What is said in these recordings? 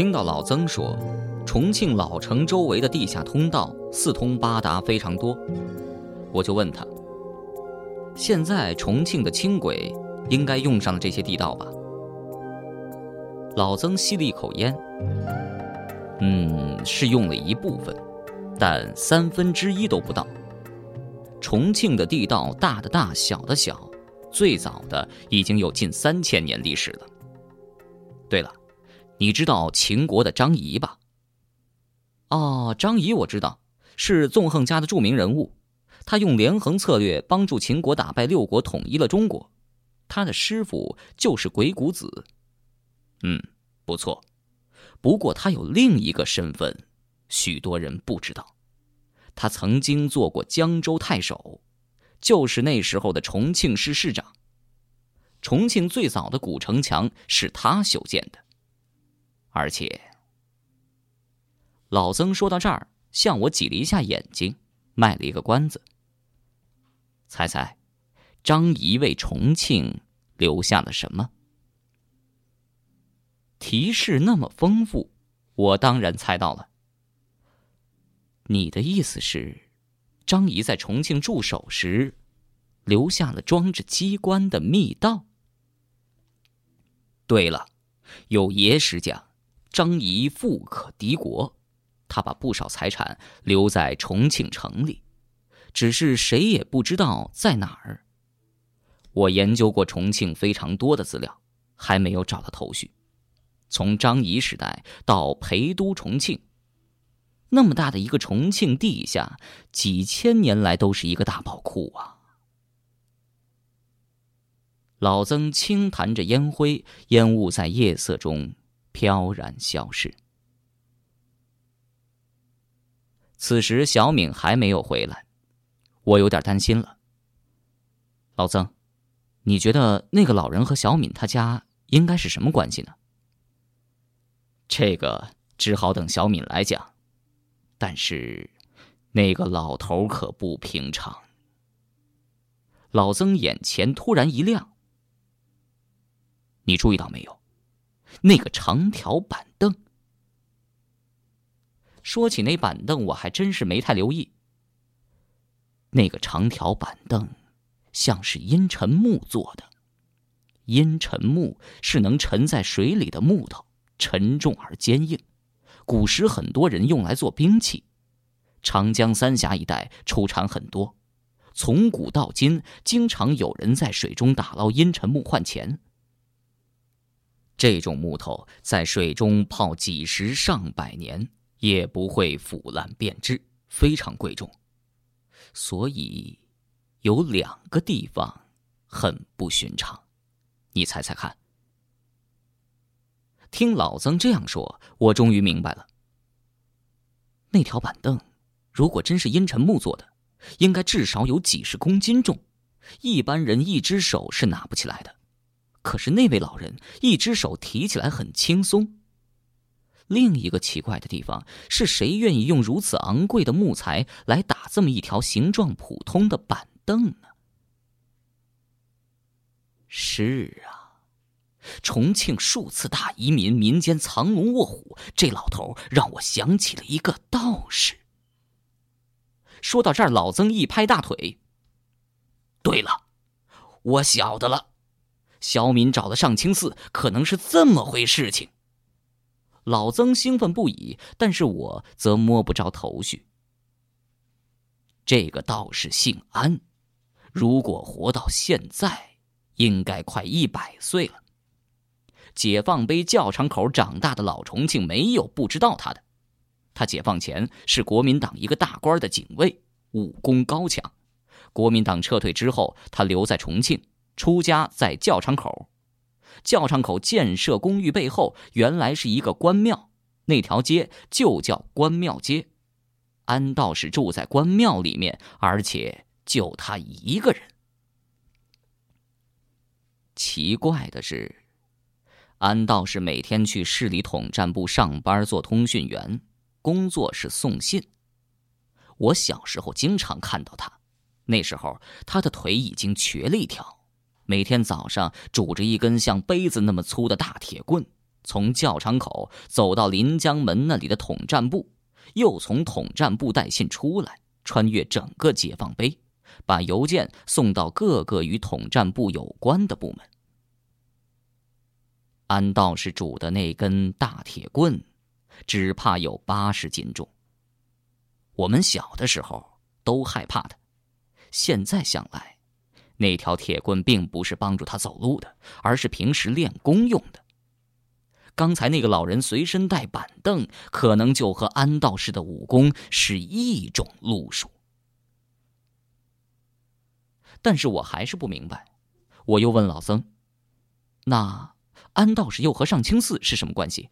听到老曾说，重庆老城周围的地下通道四通八达，非常多，我就问他：现在重庆的轻轨应该用上了这些地道吧？老曾吸了一口烟，嗯，是用了一部分，但三分之一都不到。重庆的地道大的大，小的小，最早的已经有近三千年历史了。对了。你知道秦国的张仪吧？哦，张仪我知道，是纵横家的著名人物。他用连横策略帮助秦国打败六国，统一了中国。他的师傅就是鬼谷子。嗯，不错。不过他有另一个身份，许多人不知道。他曾经做过江州太守，就是那时候的重庆市市长。重庆最早的古城墙是他修建的。而且，老曾说到这儿，向我挤了一下眼睛，卖了一个关子。猜猜，张仪为重庆留下了什么？提示那么丰富，我当然猜到了。你的意思是，张仪在重庆驻守时，留下了装着机关的密道？对了，有野史讲。张仪富可敌国，他把不少财产留在重庆城里，只是谁也不知道在哪儿。我研究过重庆非常多的资料，还没有找到头绪。从张仪时代到陪都重庆，那么大的一个重庆地下，几千年来都是一个大宝库啊！老曾轻弹着烟灰，烟雾在夜色中。飘然消失。此时，小敏还没有回来，我有点担心了。老曾，你觉得那个老人和小敏他家应该是什么关系呢？这个只好等小敏来讲。但是，那个老头可不平常。老曾眼前突然一亮，你注意到没有？那个长条板凳。说起那板凳，我还真是没太留意。那个长条板凳，像是阴沉木做的。阴沉木是能沉在水里的木头，沉重而坚硬。古时很多人用来做兵器，长江三峡一带出产很多。从古到今，经常有人在水中打捞阴沉木换钱。这种木头在水中泡几十上百年也不会腐烂变质，非常贵重。所以，有两个地方很不寻常，你猜猜看？听老曾这样说，我终于明白了。那条板凳，如果真是阴沉木做的，应该至少有几十公斤重，一般人一只手是拿不起来的。可是那位老人一只手提起来很轻松。另一个奇怪的地方是谁愿意用如此昂贵的木材来打这么一条形状普通的板凳呢？是啊，重庆数次大移民，民间藏龙卧虎，这老头让我想起了一个道士。说到这儿，老曾一拍大腿：“对了，我晓得了。”小敏找的上清寺，可能是这么回事情。老曾兴奋不已，但是我则摸不着头绪。这个道士姓安，如果活到现在，应该快一百岁了。解放碑教场口长大的老重庆，没有不知道他的。他解放前是国民党一个大官的警卫，武功高强。国民党撤退之后，他留在重庆。出家在教场口，教场口建设公寓背后原来是一个关庙，那条街就叫关庙街。安道士住在关庙里面，而且就他一个人。奇怪的是，安道士每天去市里统战部上班做通讯员，工作是送信。我小时候经常看到他，那时候他的腿已经瘸了一条。每天早上拄着一根像杯子那么粗的大铁棍，从教场口走到临江门那里的统战部，又从统战部带信出来，穿越整个解放碑，把邮件送到各个与统战部有关的部门。安道士拄的那根大铁棍，只怕有八十斤重。我们小的时候都害怕他，现在想来，那条铁棍并不是帮助他走路的，而是平时练功用的。刚才那个老人随身带板凳，可能就和安道士的武功是一种路数。但是我还是不明白，我又问老僧：“那？”安道士又和上清寺是什么关系？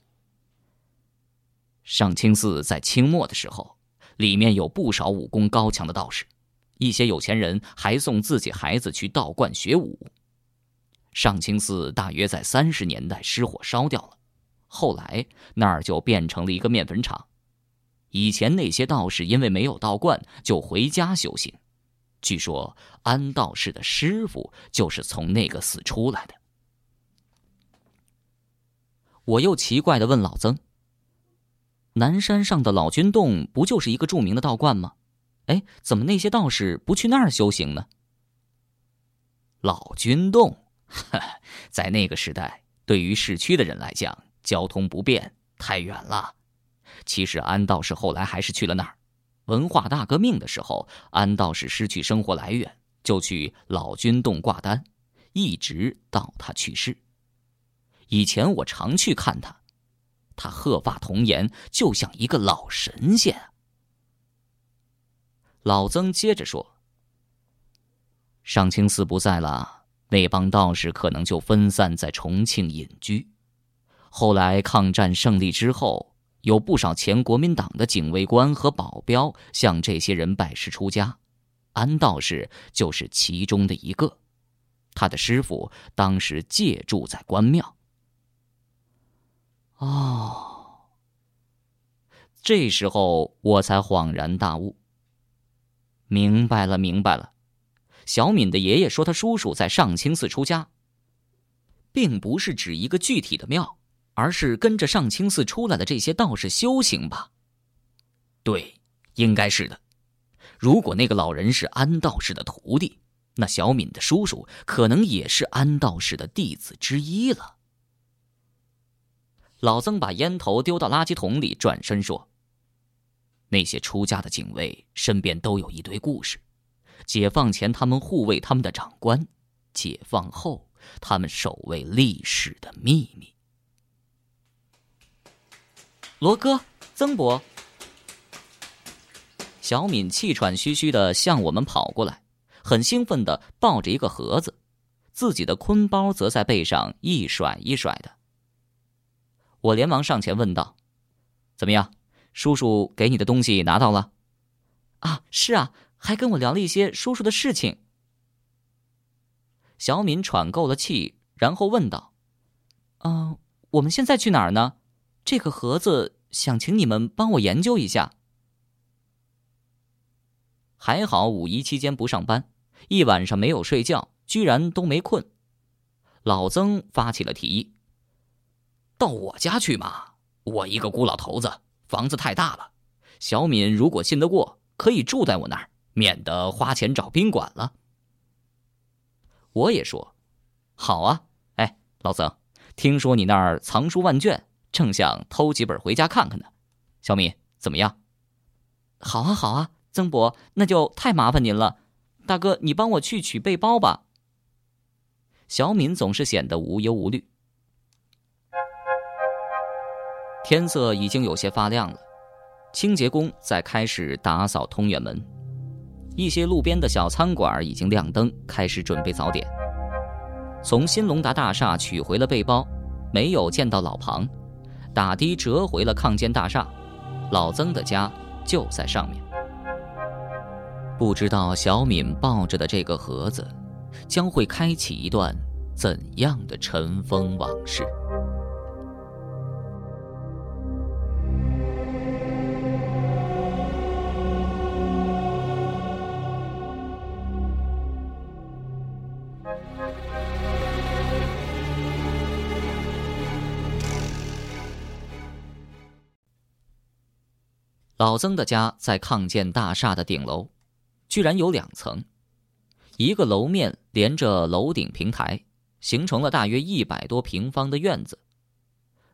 上清寺在清末的时候，里面有不少武功高强的道士，一些有钱人还送自己孩子去道观学武。上清寺大约在三十年代失火烧掉了，后来那儿就变成了一个面粉厂。以前那些道士因为没有道观，就回家修行。据说安道士的师傅就是从那个寺出来的。我又奇怪的问老曾：“南山上的老君洞不就是一个著名的道观吗？哎，怎么那些道士不去那儿修行呢？”老君洞，在那个时代，对于市区的人来讲，交通不便，太远了。其实安道士后来还是去了那儿。文化大革命的时候，安道士失去生活来源，就去老君洞挂单，一直到他去世。以前我常去看他，他鹤发童颜，就像一个老神仙。老曾接着说：“上清寺不在了，那帮道士可能就分散在重庆隐居。后来抗战胜利之后，有不少前国民党的警卫官和保镖向这些人拜师出家，安道士就是其中的一个。他的师傅当时借住在关庙。”哦，这时候我才恍然大悟。明白了，明白了。小敏的爷爷说他叔叔在上清寺出家，并不是指一个具体的庙，而是跟着上清寺出来的这些道士修行吧？对，应该是的。如果那个老人是安道士的徒弟，那小敏的叔叔可能也是安道士的弟子之一了。老曾把烟头丢到垃圾桶里，转身说：“那些出家的警卫身边都有一堆故事。解放前他们护卫他们的长官，解放后他们守卫历史的秘密。”罗哥，曾伯，小敏气喘吁吁的向我们跑过来，很兴奋的抱着一个盒子，自己的坤包则在背上一甩一甩的。我连忙上前问道：“怎么样，叔叔给你的东西拿到了？”“啊，是啊，还跟我聊了一些叔叔的事情。”小敏喘够了气，然后问道：“嗯，我们现在去哪儿呢？这个盒子想请你们帮我研究一下。”还好五一期间不上班，一晚上没有睡觉，居然都没困。老曾发起了提议。到我家去嘛！我一个孤老头子，房子太大了。小敏如果信得过，可以住在我那儿，免得花钱找宾馆了。我也说，好啊！哎，老曾，听说你那儿藏书万卷，正想偷几本回家看看呢。小敏怎么样？好啊，好啊，曾伯，那就太麻烦您了。大哥，你帮我去取背包吧。小敏总是显得无忧无虑。天色已经有些发亮了，清洁工在开始打扫通远门，一些路边的小餐馆已经亮灯，开始准备早点。从新隆达大厦取回了背包，没有见到老庞，打的折回了抗建大厦，老曾的家就在上面。不知道小敏抱着的这个盒子，将会开启一段怎样的尘封往事？老曾的家在抗建大厦的顶楼，居然有两层，一个楼面连着楼顶平台，形成了大约一百多平方的院子。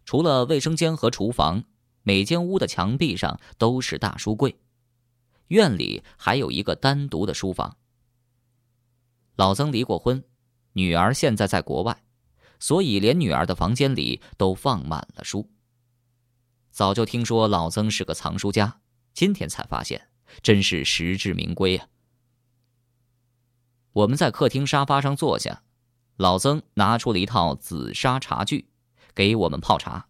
除了卫生间和厨房，每间屋的墙壁上都是大书柜。院里还有一个单独的书房。老曾离过婚，女儿现在在国外，所以连女儿的房间里都放满了书。早就听说老曾是个藏书家，今天才发现，真是实至名归啊！我们在客厅沙发上坐下，老曾拿出了一套紫砂茶具，给我们泡茶。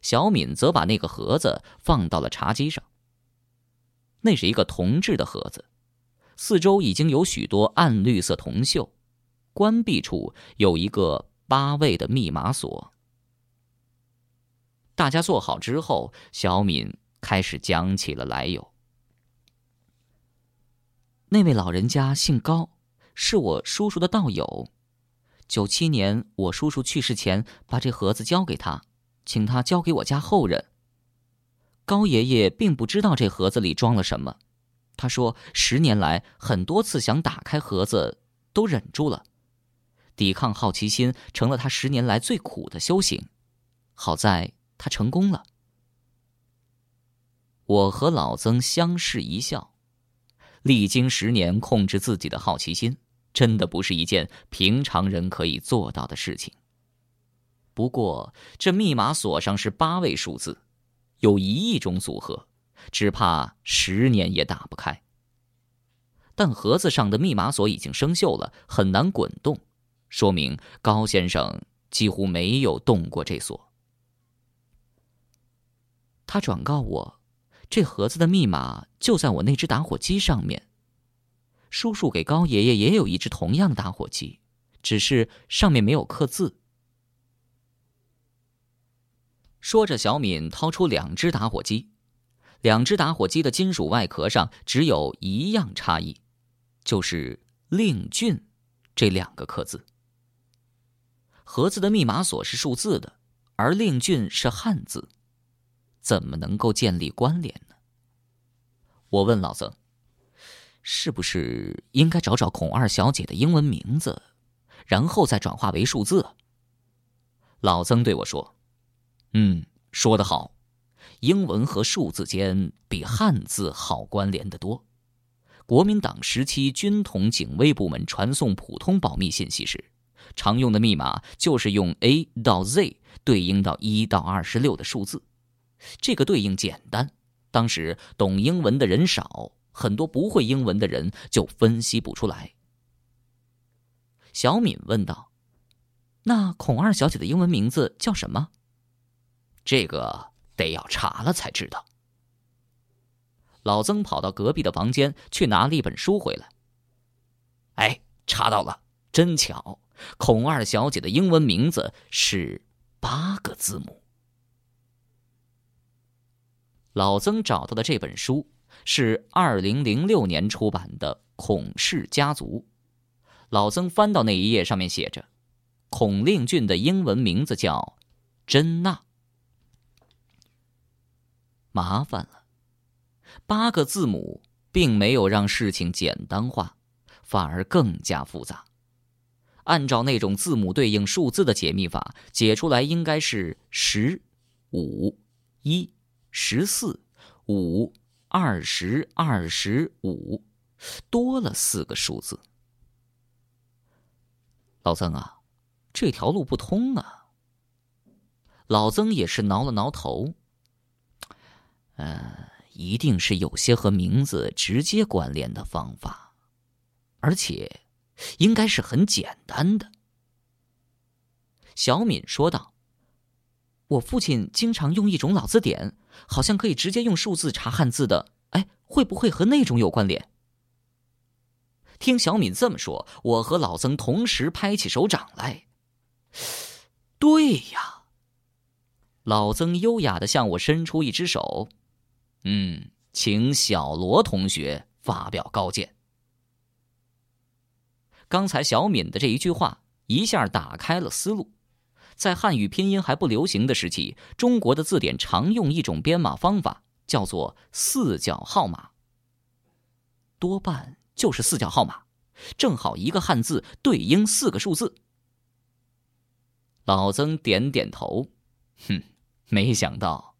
小敏则把那个盒子放到了茶几上。那是一个铜制的盒子，四周已经有许多暗绿色铜锈，关闭处有一个八位的密码锁。大家坐好之后，小敏开始讲起了来由。那位老人家姓高，是我叔叔的道友。九七年我叔叔去世前，把这盒子交给他，请他交给我家后人。高爷爷并不知道这盒子里装了什么，他说十年来很多次想打开盒子，都忍住了。抵抗好奇心成了他十年来最苦的修行。好在。他成功了。我和老曾相视一笑，历经十年控制自己的好奇心，真的不是一件平常人可以做到的事情。不过，这密码锁上是八位数字，有一亿种组合，只怕十年也打不开。但盒子上的密码锁已经生锈了，很难滚动，说明高先生几乎没有动过这锁。他转告我，这盒子的密码就在我那只打火机上面。叔叔给高爷爷也有一只同样打火机，只是上面没有刻字。说着，小敏掏出两只打火机，两只打火机的金属外壳上只有一样差异，就是“令俊”这两个刻字。盒子的密码锁是数字的，而“令俊”是汉字。怎么能够建立关联呢？我问老曾：“是不是应该找找孔二小姐的英文名字，然后再转化为数字？”老曾对我说：“嗯，说得好，英文和数字间比汉字好关联的多。国民党时期军统警卫部门传送普通保密信息时，常用的密码就是用 A 到 Z 对应到一到二十六的数字。”这个对应简单，当时懂英文的人少，很多不会英文的人就分析不出来。小敏问道：“那孔二小姐的英文名字叫什么？”这个得要查了才知道。老曾跑到隔壁的房间去拿了一本书回来。哎，查到了，真巧！孔二小姐的英文名字是八个字母。老曾找到的这本书是二零零六年出版的《孔氏家族》。老曾翻到那一页，上面写着：“孔令俊的英文名字叫珍娜。”麻烦了，八个字母并没有让事情简单化，反而更加复杂。按照那种字母对应数字的解密法，解出来应该是十、五、一。十四、五、二十、二十五，多了四个数字。老曾啊，这条路不通啊。老曾也是挠了挠头。呃，一定是有些和名字直接关联的方法，而且应该是很简单的。小敏说道。我父亲经常用一种老字典，好像可以直接用数字查汉字的。哎，会不会和那种有关联？听小敏这么说，我和老曾同时拍起手掌来。对呀，老曾优雅的向我伸出一只手，嗯，请小罗同学发表高见。刚才小敏的这一句话，一下打开了思路。在汉语拼音还不流行的时期，中国的字典常用一种编码方法，叫做四角号码，多半就是四角号码，正好一个汉字对应四个数字。老曾点点头，哼，没想到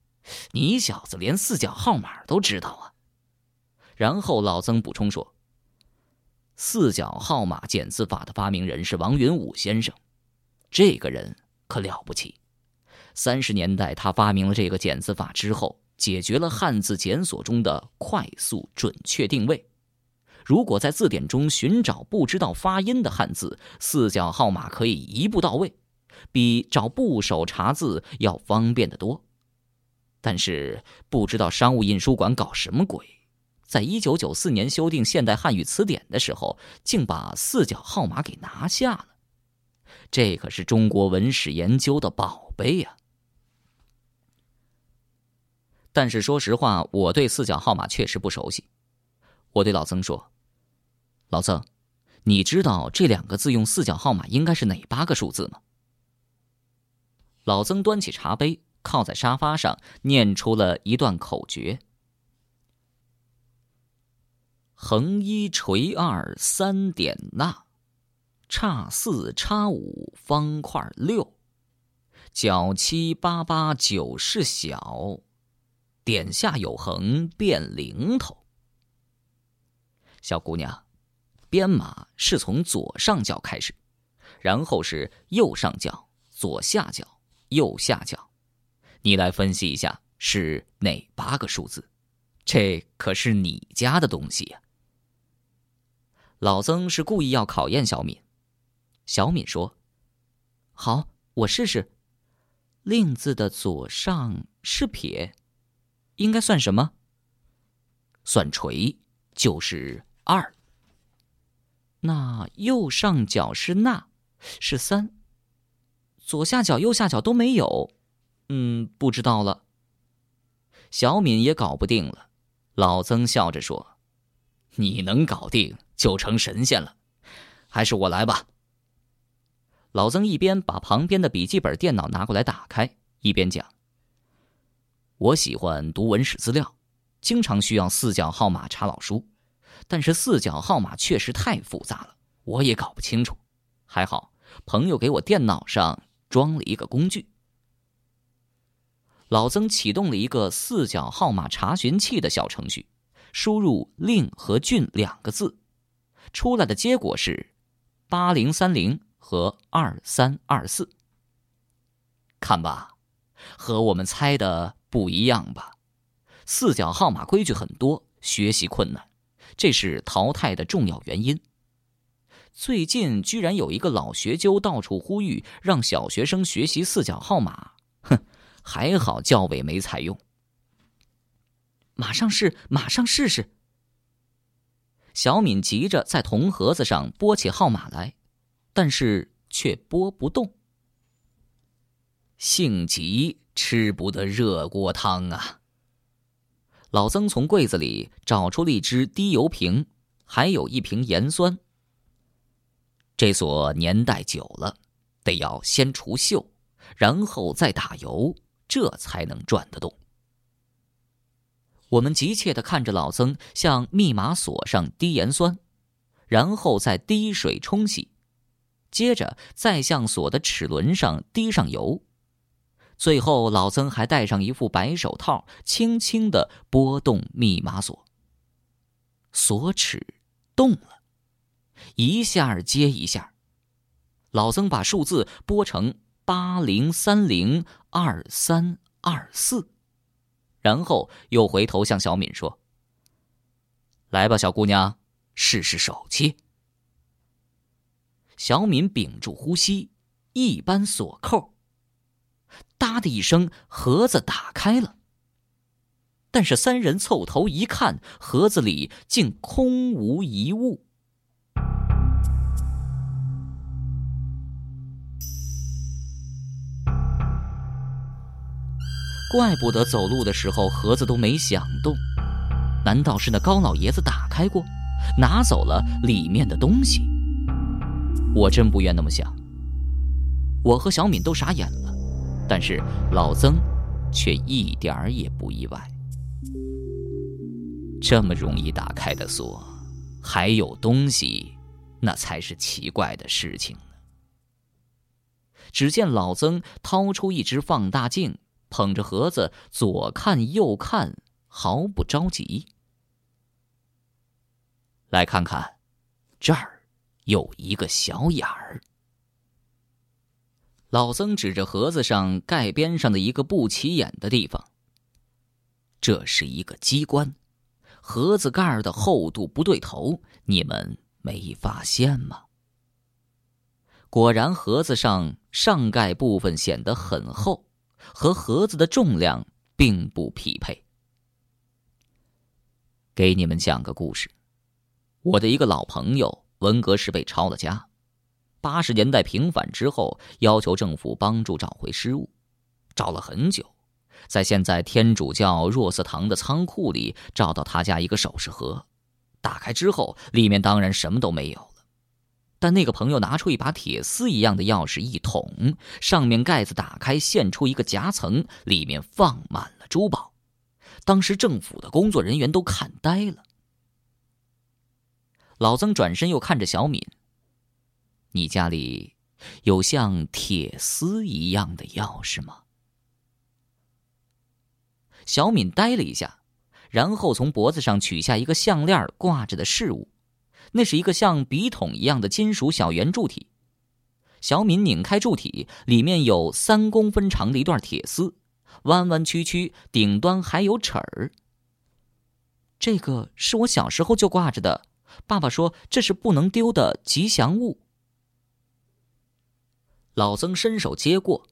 你小子连四角号码都知道啊。然后老曾补充说：“四角号码检字法的发明人是王云武先生，这个人可了不起。三十年代他发明了这个减字法之后，解决了汉字检索中的快速准确定位。如果在字典中寻找不知道发音的汉字，四角号码可以一步到位，比找部首查字要方便得多。但是不知道商务印书馆搞什么鬼。”在一九九四年修订现代汉语词典的时候，竟把四角号码给拿下了。这可是中国文史研究的宝贝呀！但是说实话，我对四角号码确实不熟悉。我对老曾说：“老曾，你知道这两个字用四角号码应该是哪八个数字吗？”老曾端起茶杯，靠在沙发上，念出了一段口诀。横一垂二三点捺，叉四叉五方块六，角七八八九是小，点下有横变零头。小姑娘，编码是从左上角开始，然后是右上角、左下角、右下角，你来分析一下是哪八个数字？这可是你家的东西呀！老曾是故意要考验小敏。小敏说：“好，我试试。令字的左上是撇，应该算什么？算垂，就是二。那右上角是捺，是三。左下角、右下角都没有，嗯，不知道了。小敏也搞不定了。老曾笑着说：‘你能搞定？’”就成神仙了，还是我来吧。老曾一边把旁边的笔记本电脑拿过来打开，一边讲：“我喜欢读文史资料，经常需要四角号码查老书，但是四角号码确实太复杂了，我也搞不清楚。还好朋友给我电脑上装了一个工具。”老曾启动了一个四角号码查询器的小程序，输入“令”和“俊”两个字。出来的结果是八零三零和二三二四。看吧，和我们猜的不一样吧？四角号码规矩很多，学习困难，这是淘汰的重要原因。最近居然有一个老学究到处呼吁让小学生学习四角号码，哼，还好教委没采用。马上试，马上试试。小敏急着在铜盒子上拨起号码来，但是却拨不动。性急吃不得热锅汤啊！老曾从柜子里找出了一只滴油瓶，还有一瓶盐酸。这锁年代久了，得要先除锈，然后再打油，这才能转得动。我们急切的看着老曾向密码锁上滴盐酸，然后再滴水冲洗，接着再向锁的齿轮上滴上油，最后老曾还戴上一副白手套，轻轻的拨动密码锁。锁齿动了，一下接一下，老曾把数字拨成八零三零二三二四。然后又回头向小敏说：“来吧，小姑娘，试试手气。”小敏屏住呼吸，一扳锁扣，哒的一声，盒子打开了。但是三人凑头一看，盒子里竟空无一物。怪不得走路的时候盒子都没响动，难道是那高老爷子打开过，拿走了里面的东西？我真不愿那么想。我和小敏都傻眼了，但是老曾却一点儿也不意外。这么容易打开的锁，还有东西，那才是奇怪的事情呢。只见老曾掏出一只放大镜，捧着盒子左看右看，毫不着急。来看看，这儿有一个小眼儿。老曾指着盒子上盖边上的一个不起眼的地方。这是一个机关，盒子盖的厚度不对头，你们没发现吗？果然，盒子上上盖部分显得很厚，和盒子的重量并不匹配。给你们讲个故事，我的一个老朋友，文革时被抄了家，八十年代平反之后，要求政府帮助找回失物，找了很久。在现在天主教若瑟堂的仓库里找到他家一个首饰盒，打开之后，里面当然什么都没有了。但那个朋友拿出一把铁丝一样的钥匙一捅，上面盖子打开，现出一个夹层，里面放满了珠宝。当时政府的工作人员都看呆了。老曾转身又看着小敏：“你家里有像铁丝一样的钥匙吗？”小敏呆了一下，然后从脖子上取下一个项链挂着的饰物，那是一个像笔筒一样的金属小圆柱体。小敏拧开柱体，里面有三公分长的一段铁丝，弯弯曲曲，顶端还有齿儿。这个是我小时候就挂着的，爸爸说这是不能丢的吉祥物。老曾伸手接过，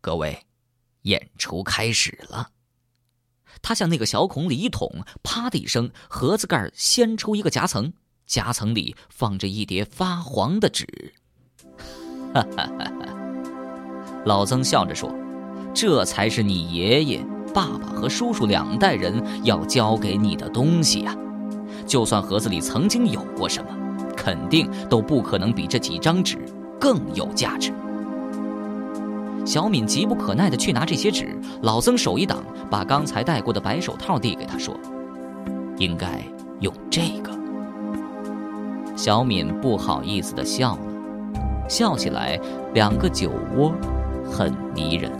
各位，演出开始了。他向那个小孔里一捅，啪的一声，盒子盖掀出一个夹层，夹层里放着一叠发黄的纸。哈 哈老曾笑着说：“这才是你爷爷、爸爸和叔叔两代人要交给你的东西呀！就算盒子里曾经有过什么，肯定都不可能比这几张纸更有价值。”小敏急不可耐地去拿这些纸，老曾手一挡，把刚才戴过的白手套递给他，说：“应该用这个。”小敏不好意思地笑了，笑起来两个酒窝很迷人。